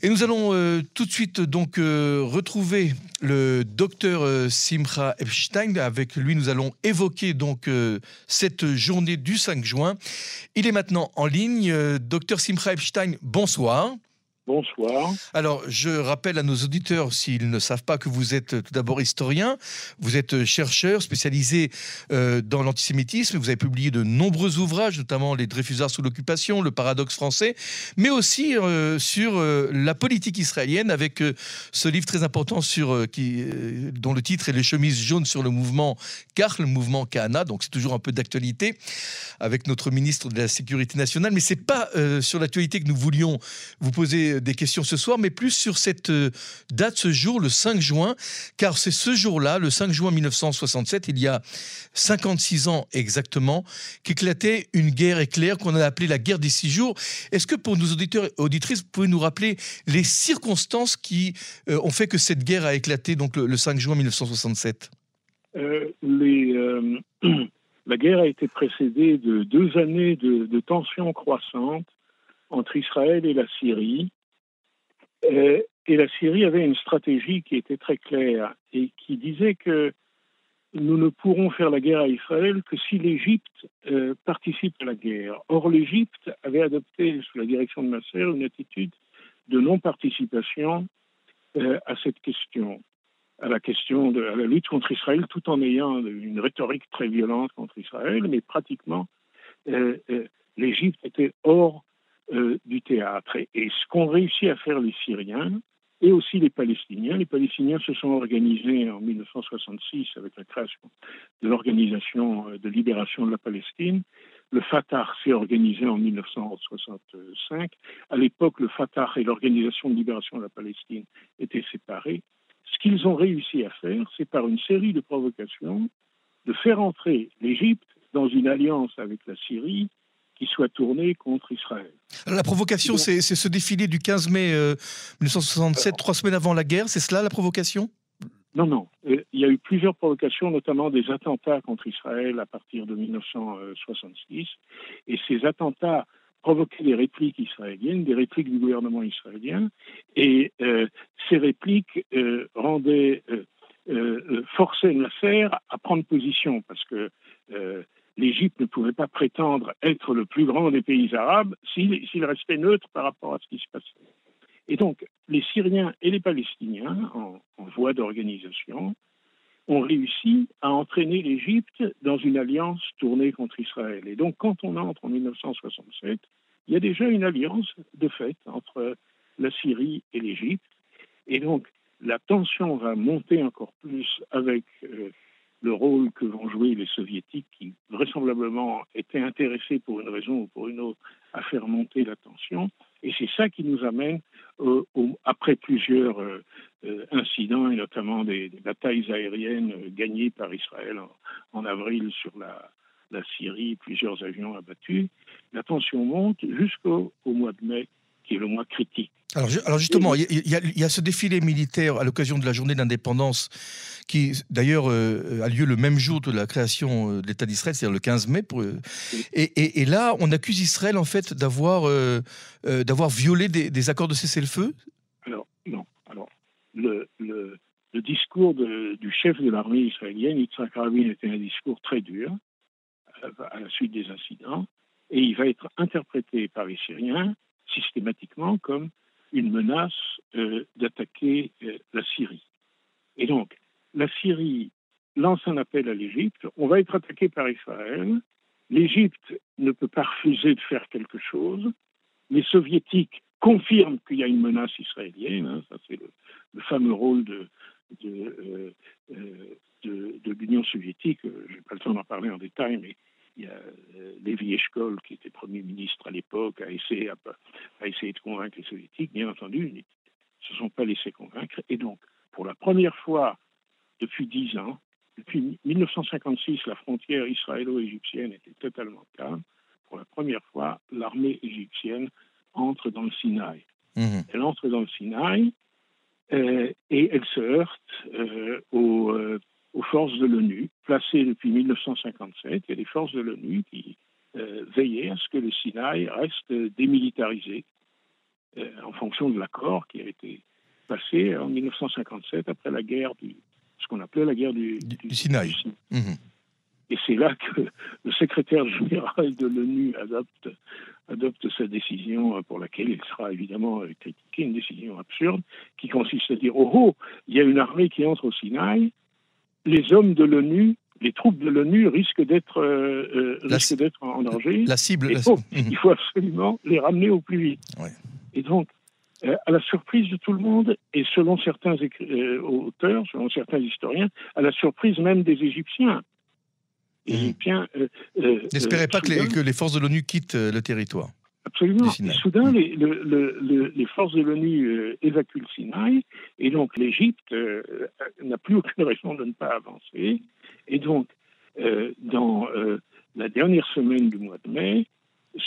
Et nous allons euh, tout de suite donc euh, retrouver le docteur euh, Simcha Epstein. Avec lui, nous allons évoquer donc cette journée du 5 juin. Il est maintenant en ligne. docteur Simcha Epstein, bonsoir. Bonsoir. Alors, je rappelle à nos auditeurs, s'ils ne savent pas, que vous êtes tout d'abord historien, vous êtes chercheur spécialisé euh, dans l'antisémitisme, vous avez publié de nombreux ouvrages, notamment Les Dreyfusards sous l'occupation, Le paradoxe français, mais aussi euh, sur euh, la politique israélienne, avec ce livre très important sur, qui, dont le titre est Les chemises jaunes sur le mouvement Car, le mouvement Kahana, donc c'est toujours un peu d'actualité, avec notre ministre de la Sécurité nationale, mais c'est pas sur l'actualité que nous voulions vous poser des questions ce soir, mais plus sur cette euh, date, ce jour, le 5 juin, car c'est ce jour-là, le 5 juin 1967, il y a 56 ans exactement, qu'éclatait une guerre éclair qu'on a appelée la guerre des six jours. Est-ce que pour nos auditeurs et auditrices, vous pouvez nous rappeler les circonstances qui euh, ont fait que cette guerre a éclaté donc le, 5 juin 1967 euh, La guerre a été précédée de deux années de, de tensions croissantes entre Israël et la Syrie, euh, et la Syrie avait une stratégie qui était très claire et qui disait que nous ne pourrons faire la guerre à Israël que si l'Égypte euh, participe à la guerre. Or, l'Égypte avait adopté, sous la direction de Nasser, une attitude de non-participation euh, à cette question, à la question de la lutte contre Israël, tout en ayant une rhétorique très violente contre Israël, mais pratiquement, l'Égypte était hors euh, du théâtre. Et, ce qu'ont réussi à faire les Syriens et aussi les Palestiniens, les Palestiniens se sont organisés en 1966 avec la création de l'Organisation euh, de libération de la Palestine. Le Fatah s'est organisé en 1965. À l'époque, le Fatah et l'Organisation de libération de la Palestine étaient séparés. Ce qu'ils ont réussi à faire, c'est par une série de provocations de faire entrer l'Égypte dans une alliance avec la Syrie qui soit tourné contre Israël. la provocation, c'est ce défilé du 15 mai 1967, euh, trois semaines avant la guerre, c'est cela la provocation? Non, non. Euh, il y a eu plusieurs provocations, notamment des attentats contre Israël à partir de 1966. Et ces attentats provoquaient des répliques israéliennes, des répliques du gouvernement israélien. Et euh, ces répliques rendaient, forçaient Nasser à prendre position, parce que l'Égypte ne pouvait pas prétendre être le plus grand des pays arabes s'il restait neutre par rapport à ce qui se passait. Et donc, les Syriens et les Palestiniens, en, voie d'organisation, ont réussi à entraîner l'Égypte dans une alliance tournée contre Israël. Et donc, quand on entre en 1967, il y a déjà une alliance de fait entre la Syrie et l'Égypte. Et donc, la tension va monter encore plus avec euh, le rôle que vont jouer les soviétiques qui vraisemblablement étaient intéressés pour une raison ou pour une autre à faire monter la tension. Et c'est ça qui nous amène, euh, après plusieurs euh, euh, incidents, et notamment des, batailles aériennes gagnées par Israël en, avril sur la, la, Syrie, plusieurs avions abattus, la tension monte jusqu'au mois de mai qui est le moins critique. Alors, alors justement, il y, a ce défilé militaire à l'occasion de la journée d'indépendance qui, d'ailleurs, euh, a lieu le même jour de la création euh, de l'État d'Israël, c'est-à-dire le 15 mai. Pour, euh, et, et, là, on accuse Israël, en fait, d'avoir d'avoir violé des, accords de cessez-le-feu? Alors, non. Alors, le, le, le discours du chef de l'armée israélienne, Yitzhak Rabin, était un discours très dur à la suite des incidents, et il va être interprété par les Syriens systématiquement comme une menace euh, d'attaquer euh, la Syrie. Et donc, la Syrie lance un appel à l'Égypte, on va être attaqué par Israël, l'Égypte ne peut pas refuser de faire quelque chose, les soviétiques confirment qu'il y a une menace israélienne, hein, ça c'est le, fameux rôle de, de, euh, de l'Union soviétique, je n'ai pas le temps d'en parler en détail, mais il y a euh, Lévi Eshkol, qui était Premier ministre à l'époque, a essayé, a, essayé de convaincre les soviétiques. Bien entendu, ils ne se sont pas laissés convaincre. Et donc, pour la première fois depuis dix ans, depuis 1956, la frontière israélo-égyptienne était totalement calme. Pour la première fois, l'armée égyptienne entre dans le Sinaï. Mmh. Elle entre dans le Sinaï euh, et elle se heurte euh, au, aux forces de l'ONU, placées depuis 1957. Il y a des forces de l'ONU qui euh, veillaient à ce que le Sinaï reste démilitarisé. en fonction de l'accord qui a été passé en 1957 après la guerre du, ce qu'on appelait la guerre du, du, Sinaï. Mhm. Et c'est là que le secrétaire général de l'ONU adopte, adopte sa décision pour laquelle il sera évidemment critiqué, une décision absurde, qui consiste à dire Oh, oh il y a une armée qui entre au Sinaï, les hommes de l'ONU, les troupes de l'ONU risquent d'être euh, euh d'être en danger. La cible. La... Il faut absolument les ramener au plus vite. Et donc, euh, à la surprise de tout le monde, et selon certains euh, auteurs, selon certains historiens, à la surprise même des Égyptiens. Égyptiens. Euh, N'espérez pas que les, que les, forces de l'ONU quittent le territoire. Absolument. Et soudain, les, les, forces de l'ONU évacuent le Sinaï, et donc l'Égypte n'a plus aucune raison de ne pas avancer. Et donc, dans la dernière semaine du mois de mai,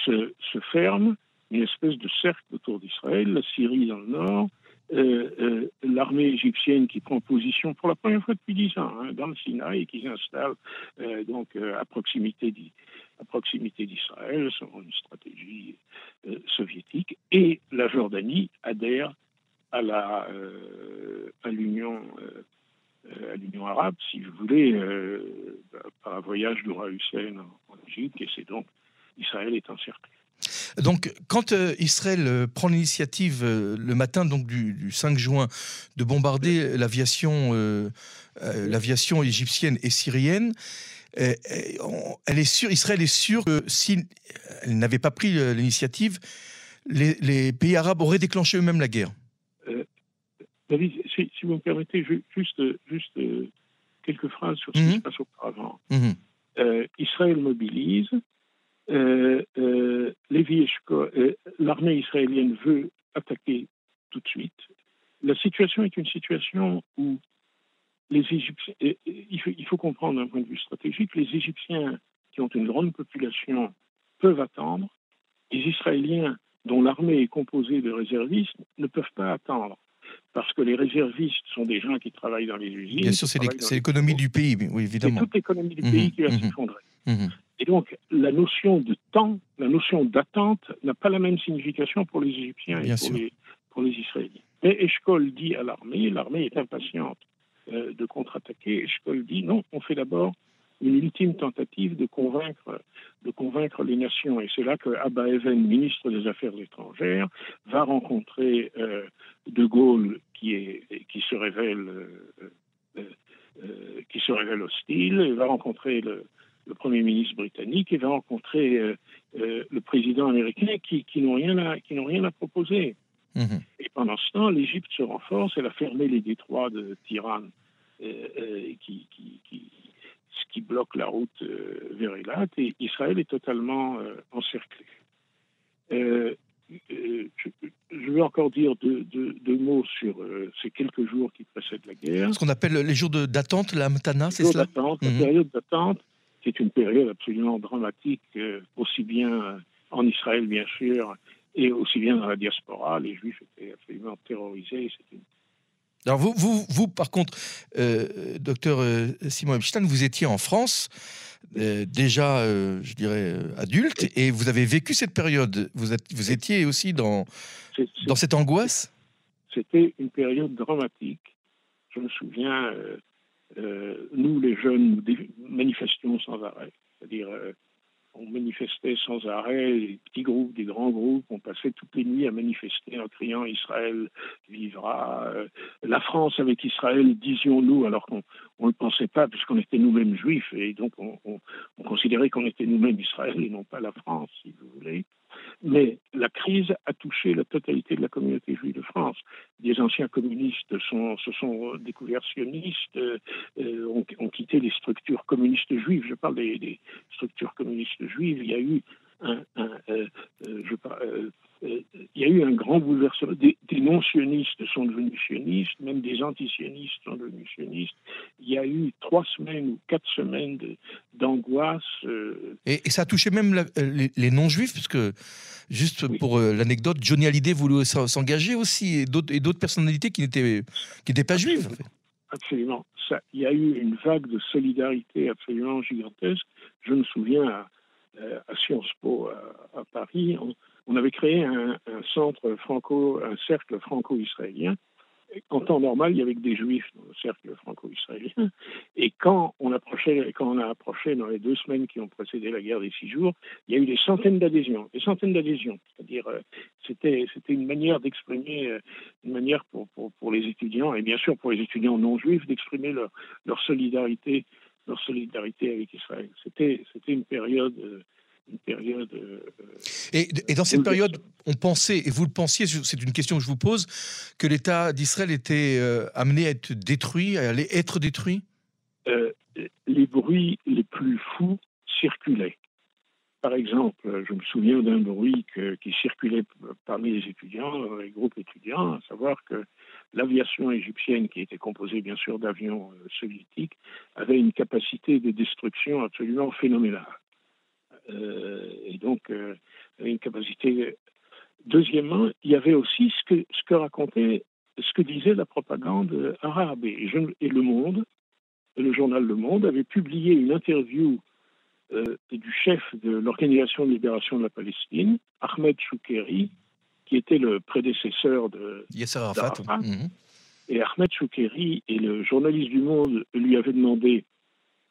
se, se ferme une espèce de cercle autour d'Israël, la Syrie dans le nord, euh, euh, l'armée égyptienne qui prend position pour la première fois depuis dix ans hein, dans le Sinaï et qui s'installe euh, donc à proximité d'Israël selon une stratégie soviétique et la Jordanie adhère à la à l'Union à l'Union arabe si vous voulez par un voyage roi Hussein en Égypte et c'est donc Israël est encerclé. Donc, quand euh, Israël euh, prend l'initiative euh, le matin donc du, 5 juin de bombarder l'aviation, l'aviation égyptienne et syrienne, elle est sûre, Israël est sûr que si elle n'avait pas pris l'initiative, les, pays arabes auraient déclenché eux-mêmes la guerre. David, si, vous me permettez, juste, juste quelques phrases sur ce qui mhm. se passe auparavant. Mhm. Israël mobilise, l'armée israélienne veut attaquer tout de suite. La situation est une situation où les Égyptiens, il faut, comprendre d'un point de vue stratégique, les Égyptiens qui ont une grande population peuvent attendre, les Israéliens dont l'armée est composée de réservistes ne peuvent pas attendre parce que les réservistes sont des gens qui travaillent dans les usines. Bien sûr, c'est l'économie du pays, oui, évidemment. C'est toute l'économie du pays qui va mhm. s'effondrer. Mhm. Et donc, la notion de temps, la notion d'attente n'a pas la même signification pour les Égyptiens et pour les, pour les, Israéliens. Mais Eshkol dit à l'armée, l'armée est impatiente euh, de contre-attaquer. Eshkol dit non, on fait d'abord une ultime tentative de convaincre, de convaincre les nations. Et c'est là que Abba Even, ministre des Affaires étrangères, va rencontrer euh, De Gaulle, qui, est, qui se révèle, euh, qui se révèle hostile, et va rencontrer le, le Premier ministre britannique et va rencontrer euh, euh, le président américain qui, n'ont rien, à, qui rien à proposer. Mhm. Et pendant ce temps, l'Égypte se renforce, elle a fermé les détroits de Tiran, euh, qui, ce qui bloque la route vers Elat, et Israël est totalement encerclé. je, veux encore dire deux, mots sur ces quelques jours qui précèdent la guerre. Ce qu'on appelle les jours d'attente, la Mtana, c'est cela? La mhm. période d'attente c'est une période absolument dramatique, euh, aussi bien euh, en Israël, bien sûr, et aussi bien dans la diaspora. Les Juifs étaient absolument terrorisés. Alors vous, vous, vous, par contre, euh, docteur Simon Epstein, vous étiez en France, déjà, je dirais, adulte, et vous avez vécu cette période. Vous, êtes, vous étiez aussi dans, dans cette angoisse? C'était une période dramatique. Je me souviens, euh, nous, les jeunes, manifestions sans arrêt. C'est-à-dire, euh, on manifestait sans arrêt, des petits groupes, des grands groupes, on passait toutes les nuits à manifester en criant Israël vivra. Euh, la France avec Israël, disions-nous, alors qu'on ne le pensait pas, puisqu'on était nous-mêmes juifs, et donc on, on considérait qu'on était nous-mêmes Israël et non pas la France, si vous voulez. Mais la crise a touché la totalité de la communauté juive de France. Des anciens communistes se sont découverts sionistes, euh, ont, quitté les structures communistes juives. Je parle des, structures communistes juives. Il y a eu un, euh, euh, il y a eu un grand bouleversement. Des, non-sionistes sont devenus sionistes, même des anti-sionistes sont devenus sionistes. Il y a eu trois semaines ou quatre semaines d'angoisse. Euh, et, ça a touché même euh, les, non-juifs, parce que, juste pour l'anecdote, Johnny Hallyday voulait s'engager aussi, et d'autres personnalités qui n'étaient pas juives. Absolument. Ça, il y a eu une vague de solidarité absolument gigantesque. Je me souviens à, à Sciences Po à, Paris, on avait créé un, cercle franco-israélien. En temps normal, il y avait que des juifs dans le cercle franco-israélien. Et quand on approchait, quand on a approché dans les deux semaines qui ont précédé la guerre des six jours, il y a eu des centaines d'adhésions, des centaines d'adhésions. C'est-à-dire, euh, c'était, c'était une manière d'exprimer, euh, une manière pour, les étudiants et bien sûr pour les étudiants non juifs d'exprimer leur solidarité, leur solidarité avec Israël. C'était, une période euh, période. Euh, et, dans cette période, on pensait, et vous le pensiez, c'est une question que je vous pose, que l'État d'Israël était euh, amené à être détruit, à aller être détruit? Euh, Les bruits les plus fous circulaient. Par exemple, je me souviens d'un bruit qui circulait parmi les étudiants, les groupes étudiants, à savoir que l'aviation égyptienne, qui était composée bien sûr d'avions soviétiques, avait une capacité de destruction absolument phénoménale. Euh, et donc euh, une capacité. Deuxièmement, il y avait aussi ce que, ce que racontait, ce que disait la propagande arabe. Et, et Le Monde, le journal Le Monde, avait publié une interview euh, du chef de l'Organisation de libération de la Palestine, Ahmed Choukeri, qui était le prédécesseur de Yasser Arafat. Mhm. Et Ahmed Choukeri et le journaliste du Monde lui avaient demandé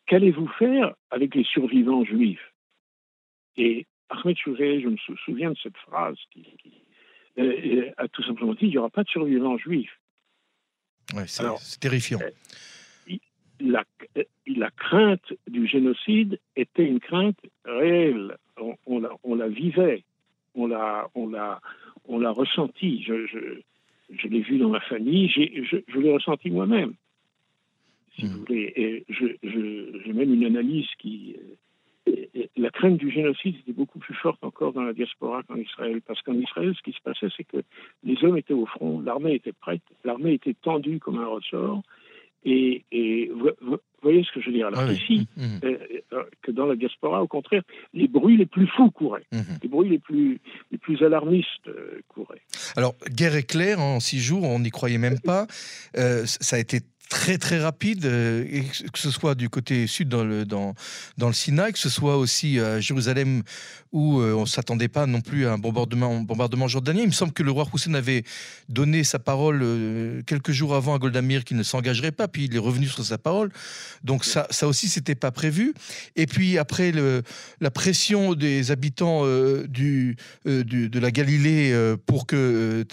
Qu'allez-vous faire avec les survivants juifs? Et Ahmed Chouret, je me souviens de cette phrase qui, euh, euh, a tout simplement dit il n'y aura pas de survivants juifs. Ouais, c'est terrifiant. Euh, la, la, crainte du génocide était une crainte réelle. On, on, la, vivait, on l'a, on l'a, on l'a ressenti. Je, je, je l'ai vu dans ma famille, je, je l'ai ressenti moi-même. Si vous hmm. voulez. Et j'ai même une analyse qui la crainte du génocide était beaucoup plus forte encore dans la diaspora qu'en Israël. Parce qu'en Israël, ce qui se passait, c'est que les hommes étaient au front, l'armée était prête, l'armée était tendue comme un ressort. Et, vous, voyez ce que je veux dire Alors ah ici, mmh, mmh. Euh, euh, que dans la diaspora, au contraire, les bruits les plus fous couraient, mmh. les bruits les plus, les plus alarmistes euh, couraient. Alors, guerre éclair, en six jours, on n'y croyait même pas. ça a été très très rapide, euh, que ce soit du côté sud dans le, dans, dans le Sinaï, que ce soit aussi à Jérusalem où euh, on ne s'attendait pas non plus à un bombardement, bombardement jordanien. Il me semble que le roi Hussein avait donné sa parole euh, quelques jours avant à Goldamir qu'il ne s'engagerait pas, puis il est revenu sur sa parole. Donc ça, ça aussi, c'était pas prévu. Et puis après le, la pression des habitants du, de la Galilée pour que,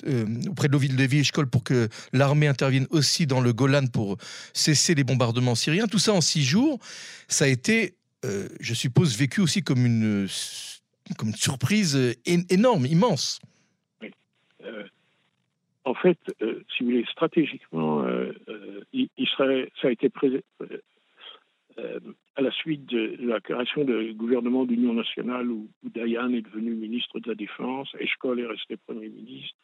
auprès de la ville de Viechkol pour que l'armée intervienne aussi dans le Golan pour cesser les bombardements syriens. Tout ça en six jours, ça a été, euh, je suppose, vécu aussi comme une, comme une surprise énorme, immense. Euh, en fait, euh, si vous voulez, stratégiquement, Israël, ça a été à la suite de la création du gouvernement d'union nationale où, Dayan est devenu ministre de la Défense, Eshkol est resté Premier ministre,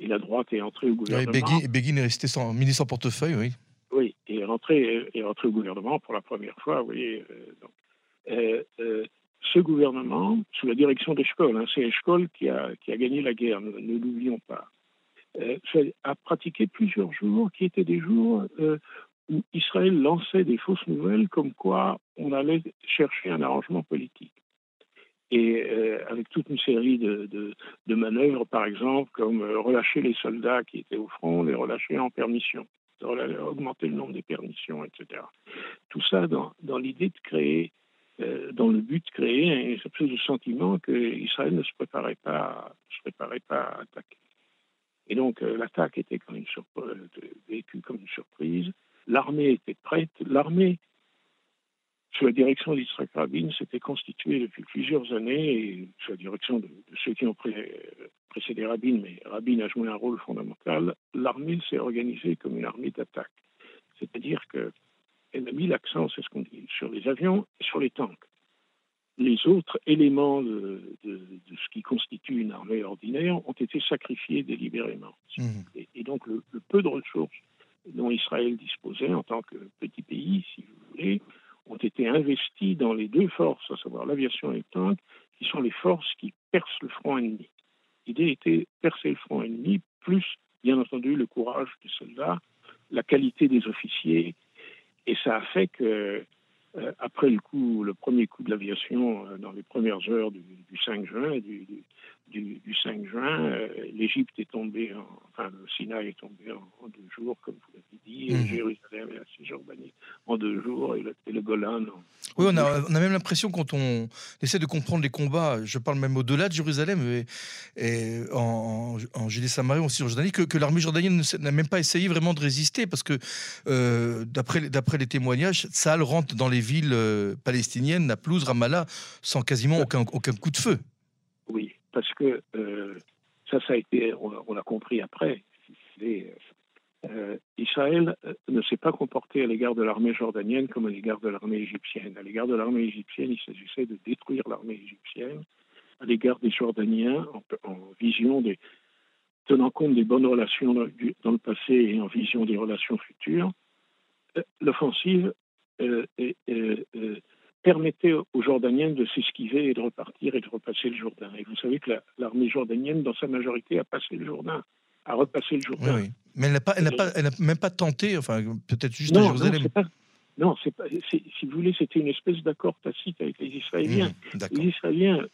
et la droite est entrée au gouvernement. Oui, Begin, est resté sans, ministre en portefeuille, oui. Oui, et est rentré, est rentré au gouvernement pour la première fois, oui. Euh, donc. Euh, euh, ce gouvernement, sous la direction d'Eshkol, hein, c'est Eshkol qui a, qui a gagné la guerre, ne, l'oublions pas, a pratiqué plusieurs jours qui étaient des jours où Israël lançait des fausses nouvelles comme quoi on allait chercher un arrangement politique et euh, avec toute une série de, manœuvres, par exemple, comme euh, relâcher les soldats qui étaient au front, les relâcher en permission, augmenter le nombre des permissions, etc. Tout ça dans, l'idée de créer, euh, dans le but de créer un espèce de sentiment qu'Israël ne se préparait pas, se préparait pas à attaquer. Et donc l'attaque était vécue comme une surprise. L'armée était prête. L'armée sous la direction d'Israël Rabin, s'était constitué depuis plusieurs années, et sous la direction de, ceux qui ont précédé Rabin, mais Rabin a joué un rôle fondamental, l'armée s'est organisée comme une armée d'attaque. C'est-à-dire qu'elle a mis l'accent, c'est ce qu'on dit, sur les avions et sur les tanks. Les autres éléments de, ce qui constitue une armée ordinaire ont été sacrifiés délibérément. Mmh. Et, donc le peu de ressources dont Israël disposait en tant que petit pays, si vous voulez, ont été investis dans les deux forces, à savoir l'aviation et le tank, qui sont les forces qui percent le front ennemi. L'idée était percer le front ennemi, plus, bien entendu, le courage des soldats, la qualité des officiers, et ça a fait que, euh, après le coup, le premier coup de l'aviation, euh, dans les premières heures du, 5 juin, 5 juin, euh, l'Égypte est tombée, en, enfin le Sinaï est tombé en, deux jours, comme vous l'avez dit, mmh. Jérusalem et la Cisjordanie en deux jours, et le, Golan en, oui, on a, on a, même l'impression quand on essaie de comprendre les combats, je parle même au-delà de Jérusalem et, et en, en Judée-Samarie, en Cisjordanie, que, que l'armée jordanienne n'a même pas essayé vraiment de résister parce que euh, d'après les témoignages, Saal rentre dans les villes euh, palestiniennes, Naplouse, Ramallah, sans quasiment aucun, aucun coup de feu. Parce que euh, ça, ça a été, on, l'a compris après. Euh, Israël euh, ne s'est pas comporté à l'égard de l'armée jordanienne comme à l'égard de l'armée égyptienne. À l'égard de l'armée égyptienne, il s'agissait de détruire l'armée égyptienne. À l'égard des Jordaniens, en, vision des, tenant compte des bonnes relations dans, le passé et en vision des relations futures, l'offensive permettait aux Jordaniens de s'esquiver et de repartir et de repasser le Jourdain. Et vous savez que l'armée jordanienne, dans sa majorité, a passé le Jourdain, a repassé le Jourdain. Oui, Mais elle n'a pas, pas, même pas tenté, enfin, peut-être juste à Jérusalem. Non, c'est pas, si vous voulez, c'était une espèce d'accord tacite avec les Israéliens. Mmh, les Israéliens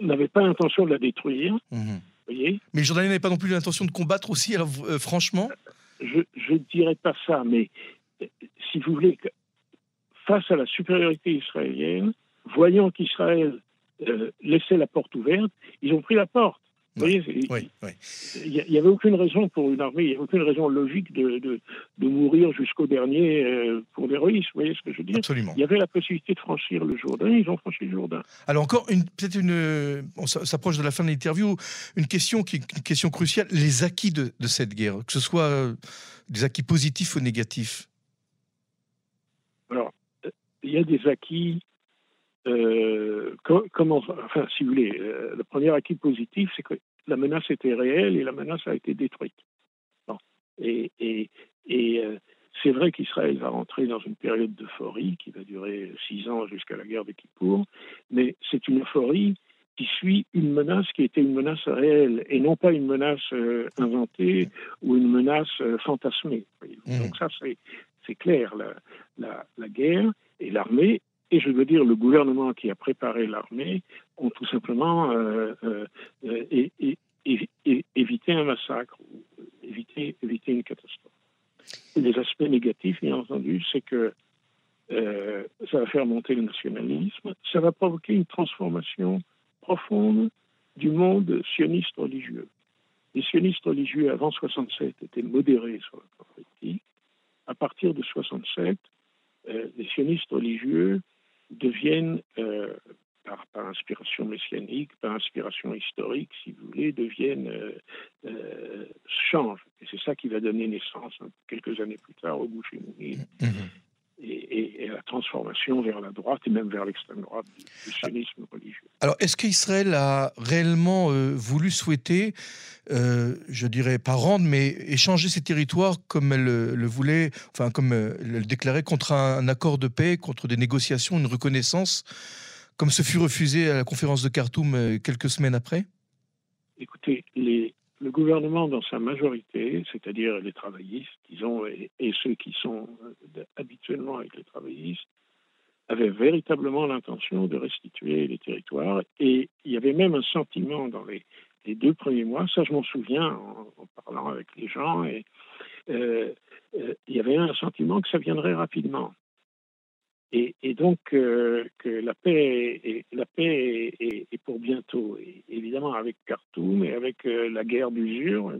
n'avaient pas l'intention de la détruire. Mmh. Voyez mais les Jordaniens n'avaient pas non plus l'intention de combattre aussi, alors euh, franchement Je ne dirais pas ça, mais euh, si vous voulez, face à la supériorité israélienne, voyant qu'Israël euh, laissait la porte ouverte, ils ont pris la porte. Vous voyez, il n'y avait aucune raison pour une armée, il n'y avait aucune raison logique de, de, mourir jusqu'au dernier euh, pour l'héroïsme. Vous voyez ce que je veux dire? Absolument. Il y avait la possibilité de franchir le Jourdain, ils ont franchi le Jourdain. Alors encore, peut-être une, on s'approche de la fin de l'interview, une question qui une question cruciale, les acquis de, de cette guerre, que ce soit euh, des acquis positifs ou négatifs? Alors, il y a des acquis. Euh, comment, enfin, si vous voulez, euh, le premier acquis positif, c'est que la menace était réelle et la menace a été détruite. Et, et, euh, c'est vrai qu'Israël va rentrer dans une période d'euphorie qui va durer six ans jusqu'à la guerre de Kippour, mais c'est une euphorie qui suit une menace qui était une menace réelle et non pas une menace inventée ou une menace fantasmée. Mmh. Donc ça, c'est clair. La, guerre et l'armée, et je veux dire le gouvernement qui a préparé l'armée, ont tout simplement euh, euh, évité un massacre, évité, une catastrophe. les aspects négatifs, bien entendu, c'est que euh, ça va faire monter le nationalisme, ça va provoquer une transformation profonde du monde sioniste religieux. Les sionistes religieux avant 67 étaient modérés sur la politique. À partir de 67, euh, les sionistes religieux deviennent, euh, par, inspiration messianique, par inspiration historique, si vous voulez, deviennent, euh, changent. Et c'est ça qui va donner naissance, hein, quelques années plus tard, au Boucher et, et, la transformation vers la droite et même vers l'extrême droite du, sionisme religieux. Alors, est-ce qu'Israël a réellement euh, voulu souhaiter, euh, je dirais pas rendre, mais échanger ses territoires comme elle le voulait, enfin comme euh, elle le déclarait, contre un, accord de paix, contre des négociations, une reconnaissance, comme ce fut refusé à la conférence de Khartoum quelques semaines après? Écoutez, les, le gouvernement dans sa majorité, c'est-à-dire les travaillistes, disons, et, ceux qui sont euh, habituellement avec les travaillistes, avait véritablement l'intention de restituer les territoires. Et il y avait même un sentiment dans les, deux premiers mois, ça je m'en souviens en, parlant avec les gens, et euh, euh, il y avait un sentiment que ça viendrait rapidement. Et, donc euh, que la paix, est, la paix est, pour bientôt. Et évidemment avec Khartoum et avec euh, la guerre d'usure,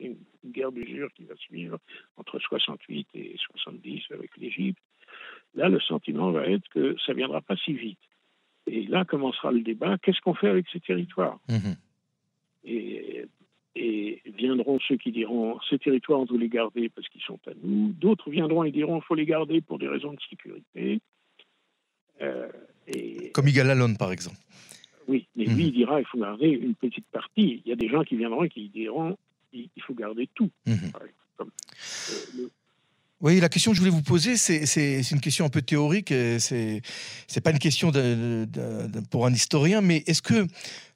une guerre d'usure qui va suivre entre 68 et 70 avec l'Égypte. Là, le sentiment va être que ça viendra pas si vite. Et là commencera le débat. Qu'est-ce qu'on fait avec ces territoires? Mmh et, et, viendront ceux qui diront ces territoires on doit les garder parce qu'ils sont à nous. D'autres viendront et diront il faut les garder pour des raisons de sécurité. Euh, Comme Igal par exemple. Oui, mais lui, mhm. il dira il faut garder une petite partie. Il y a des gens qui viendront et qui diront il faut garder tout. Mhm. Euh, oui, la question que je voulais vous poser, c'est une question un peu théorique. C'est n'est pas une question pour un historien, mais est-ce que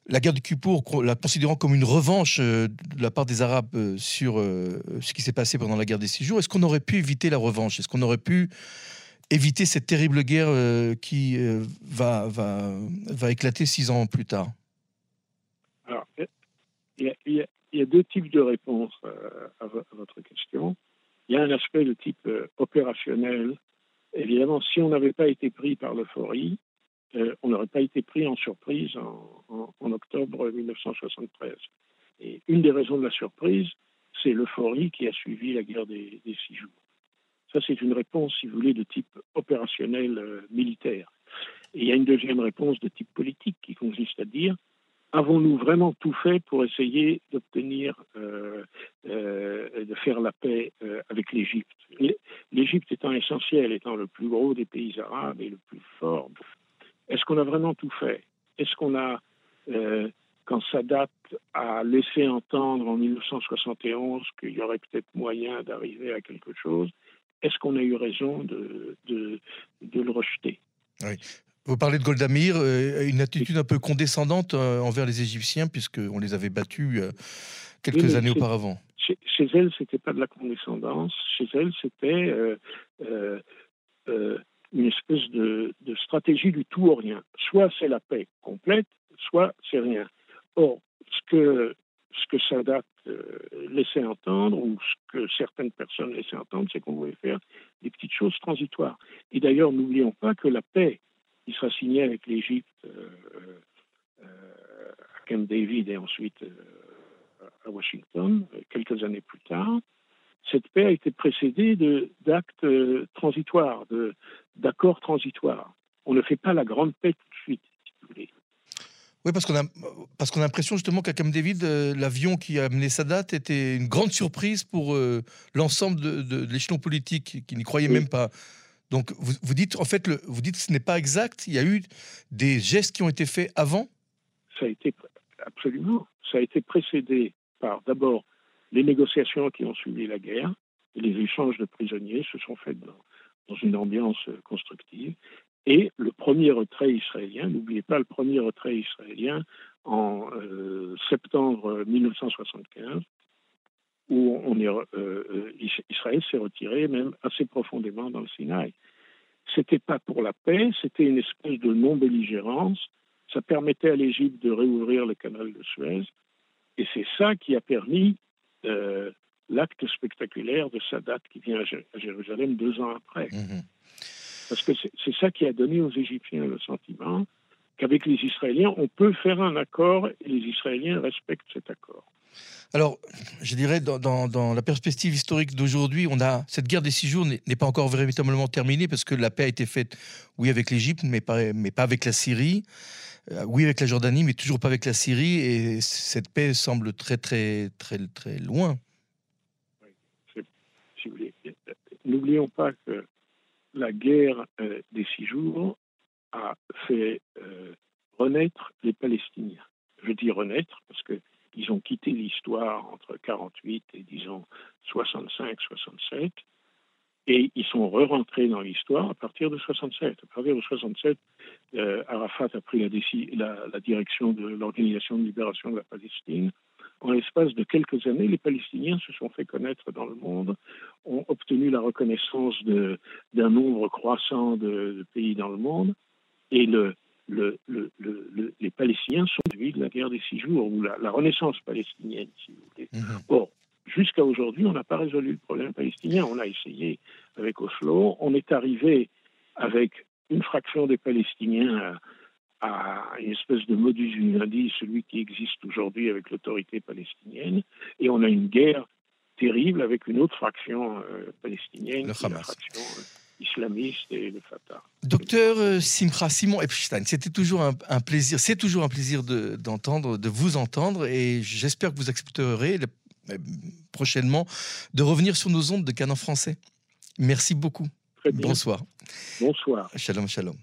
la guerre du Kippour, la considérant comme une revanche euh, de la part des Arabes sur ce qui s'est passé pendant la guerre des six jours, est-ce qu'on aurait pu éviter la revanche? Est-ce qu'on aurait pu éviter cette terrible guerre euh, qui euh, va, éclater six ans plus tard? Il y, a, deux types de réponses à, votre question. Il y a un aspect de type opérationnel. Évidemment, si on n'avait pas été pris par l'euphorie, on n'aurait pas été pris en surprise en, octobre 1973. Et une des raisons de la surprise, c'est l'euphorie qui a suivi la guerre des, six jours. Ça, c'est une réponse, si vous voulez, de type opérationnel euh, militaire. Et il y a une deuxième réponse de type politique qui consiste à dire avons-nous vraiment tout fait pour essayer d'obtenir, euh, euh, de faire la paix avec l'Égypte? L'Égypte étant essentielle, étant le plus gros des pays arabes et le plus fort. Est-ce qu'on a vraiment tout fait? Est-ce qu'on a quand Sadat a laissé entendre en 1971 qu'il y aurait peut-être moyen d'arriver à quelque chose, est-ce qu'on a eu raison de, de, le rejeter? Oui. Vous parlez de Goldamir, euh, une attitude un peu condescendante euh, envers les Égyptiens, puisqu'on les avait battus euh, quelques années auparavant. Chez, chez elle, c'était pas de la condescendance. Chez elle, c'était une espèce de, de, stratégie du tout ou rien. Soit c'est la paix complète, soit c'est rien. Or, ce que, ce que Sadat laissait entendre, ou ce que certaines personnes laissaient entendre, c'est qu'on voulait faire des petites choses transitoires. Et d'ailleurs, n'oublions pas que la paix qui sera signée avec l'Égypte euh, euh, à Camp David et ensuite à Washington, quelques années plus tard, cette paix a été précédée d'actes transitoires, d'accords transitoires. On ne fait pas la grande paix tout de suite, si vous voulez. Oui, parce qu'on a, parce qu'on a l'impression justement qu'à Camp David, euh, l'avion qui a amené Sadat était une grande surprise pour euh, l'ensemble de, l'échelon politique qui n'y croyait même pas. Donc vous, vous, dites en fait, le, vous dites que ce n'est pas exact. Il y a eu des gestes qui ont été faits avant? Ça a été absolument. Ça a été précédé par d'abord les négociations qui ont suivi la guerre les échanges de prisonniers se sont faits dans, dans une ambiance constructive. Et le premier retrait israélien, n'oubliez pas le premier retrait israélien en euh, septembre 1975, où on est, euh, euh, Israël s'est retiré même assez profondément dans le Sinaï. C'était pas pour la paix, c'était une espèce de non-belligérance. Ça permettait à l'Égypte de réouvrir le canal de Suez, et c'est ça qui a permis l'acte spectaculaire de Sadat qui vient à Jérusalem deux ans après. Mmh parce que c'est ça qui a donné aux Égyptiens le sentiment qu'avec les Israéliens, on peut faire un accord et les Israéliens respectent cet accord. Alors, je dirais, dans, la perspective historique d'aujourd'hui, on a cette guerre des six jours n'est pas encore véritablement terminée parce que la paix a été faite, oui, avec l'Égypte, mais pas, mais pas avec la Syrie. Euh, oui, avec la Jordanie, mais toujours pas avec la Syrie. Et cette paix semble très, très, très, très loin. N'oublions pas que la guerre euh, des six jours a fait euh, renaître les Palestiniens. Je dis renaître parce qu'ils ont quitté l'histoire entre 48 et disons 65-67 et ils sont re-rentrés dans l'histoire à partir de 67. À partir de 67, euh, Arafat a pris la, la direction de l'Organisation de libération de la Palestine en l'espace de quelques années, les Palestiniens se sont fait connaître dans le monde, ont obtenu la reconnaissance d'un nombre croissant de, pays dans le monde, et le, le, les Palestiniens sont depuis de la guerre des six jours, ou la, renaissance palestinienne, si vous voulez. Mhm. Or, jusqu'à aujourd'hui, on n'a pas résolu le problème palestinien. On a essayé avec Oslo, on est arrivé avec une fraction des Palestiniens à une espèce de modus vivendi, celui qui existe aujourd'hui avec l'autorité palestinienne, et on a une guerre terrible avec une autre fraction euh, palestinienne, le Hamas. fraction euh, islamiste et le Fatah. Docteur euh, Simra Simon Epstein, c'était toujours un, plaisir, c'est toujours un plaisir d'entendre, de, vous entendre, et j'espère que vous accepterez prochainement de revenir sur nos ondes de Canon français. Merci beaucoup. Bonsoir. Bonsoir. Shalom, shalom.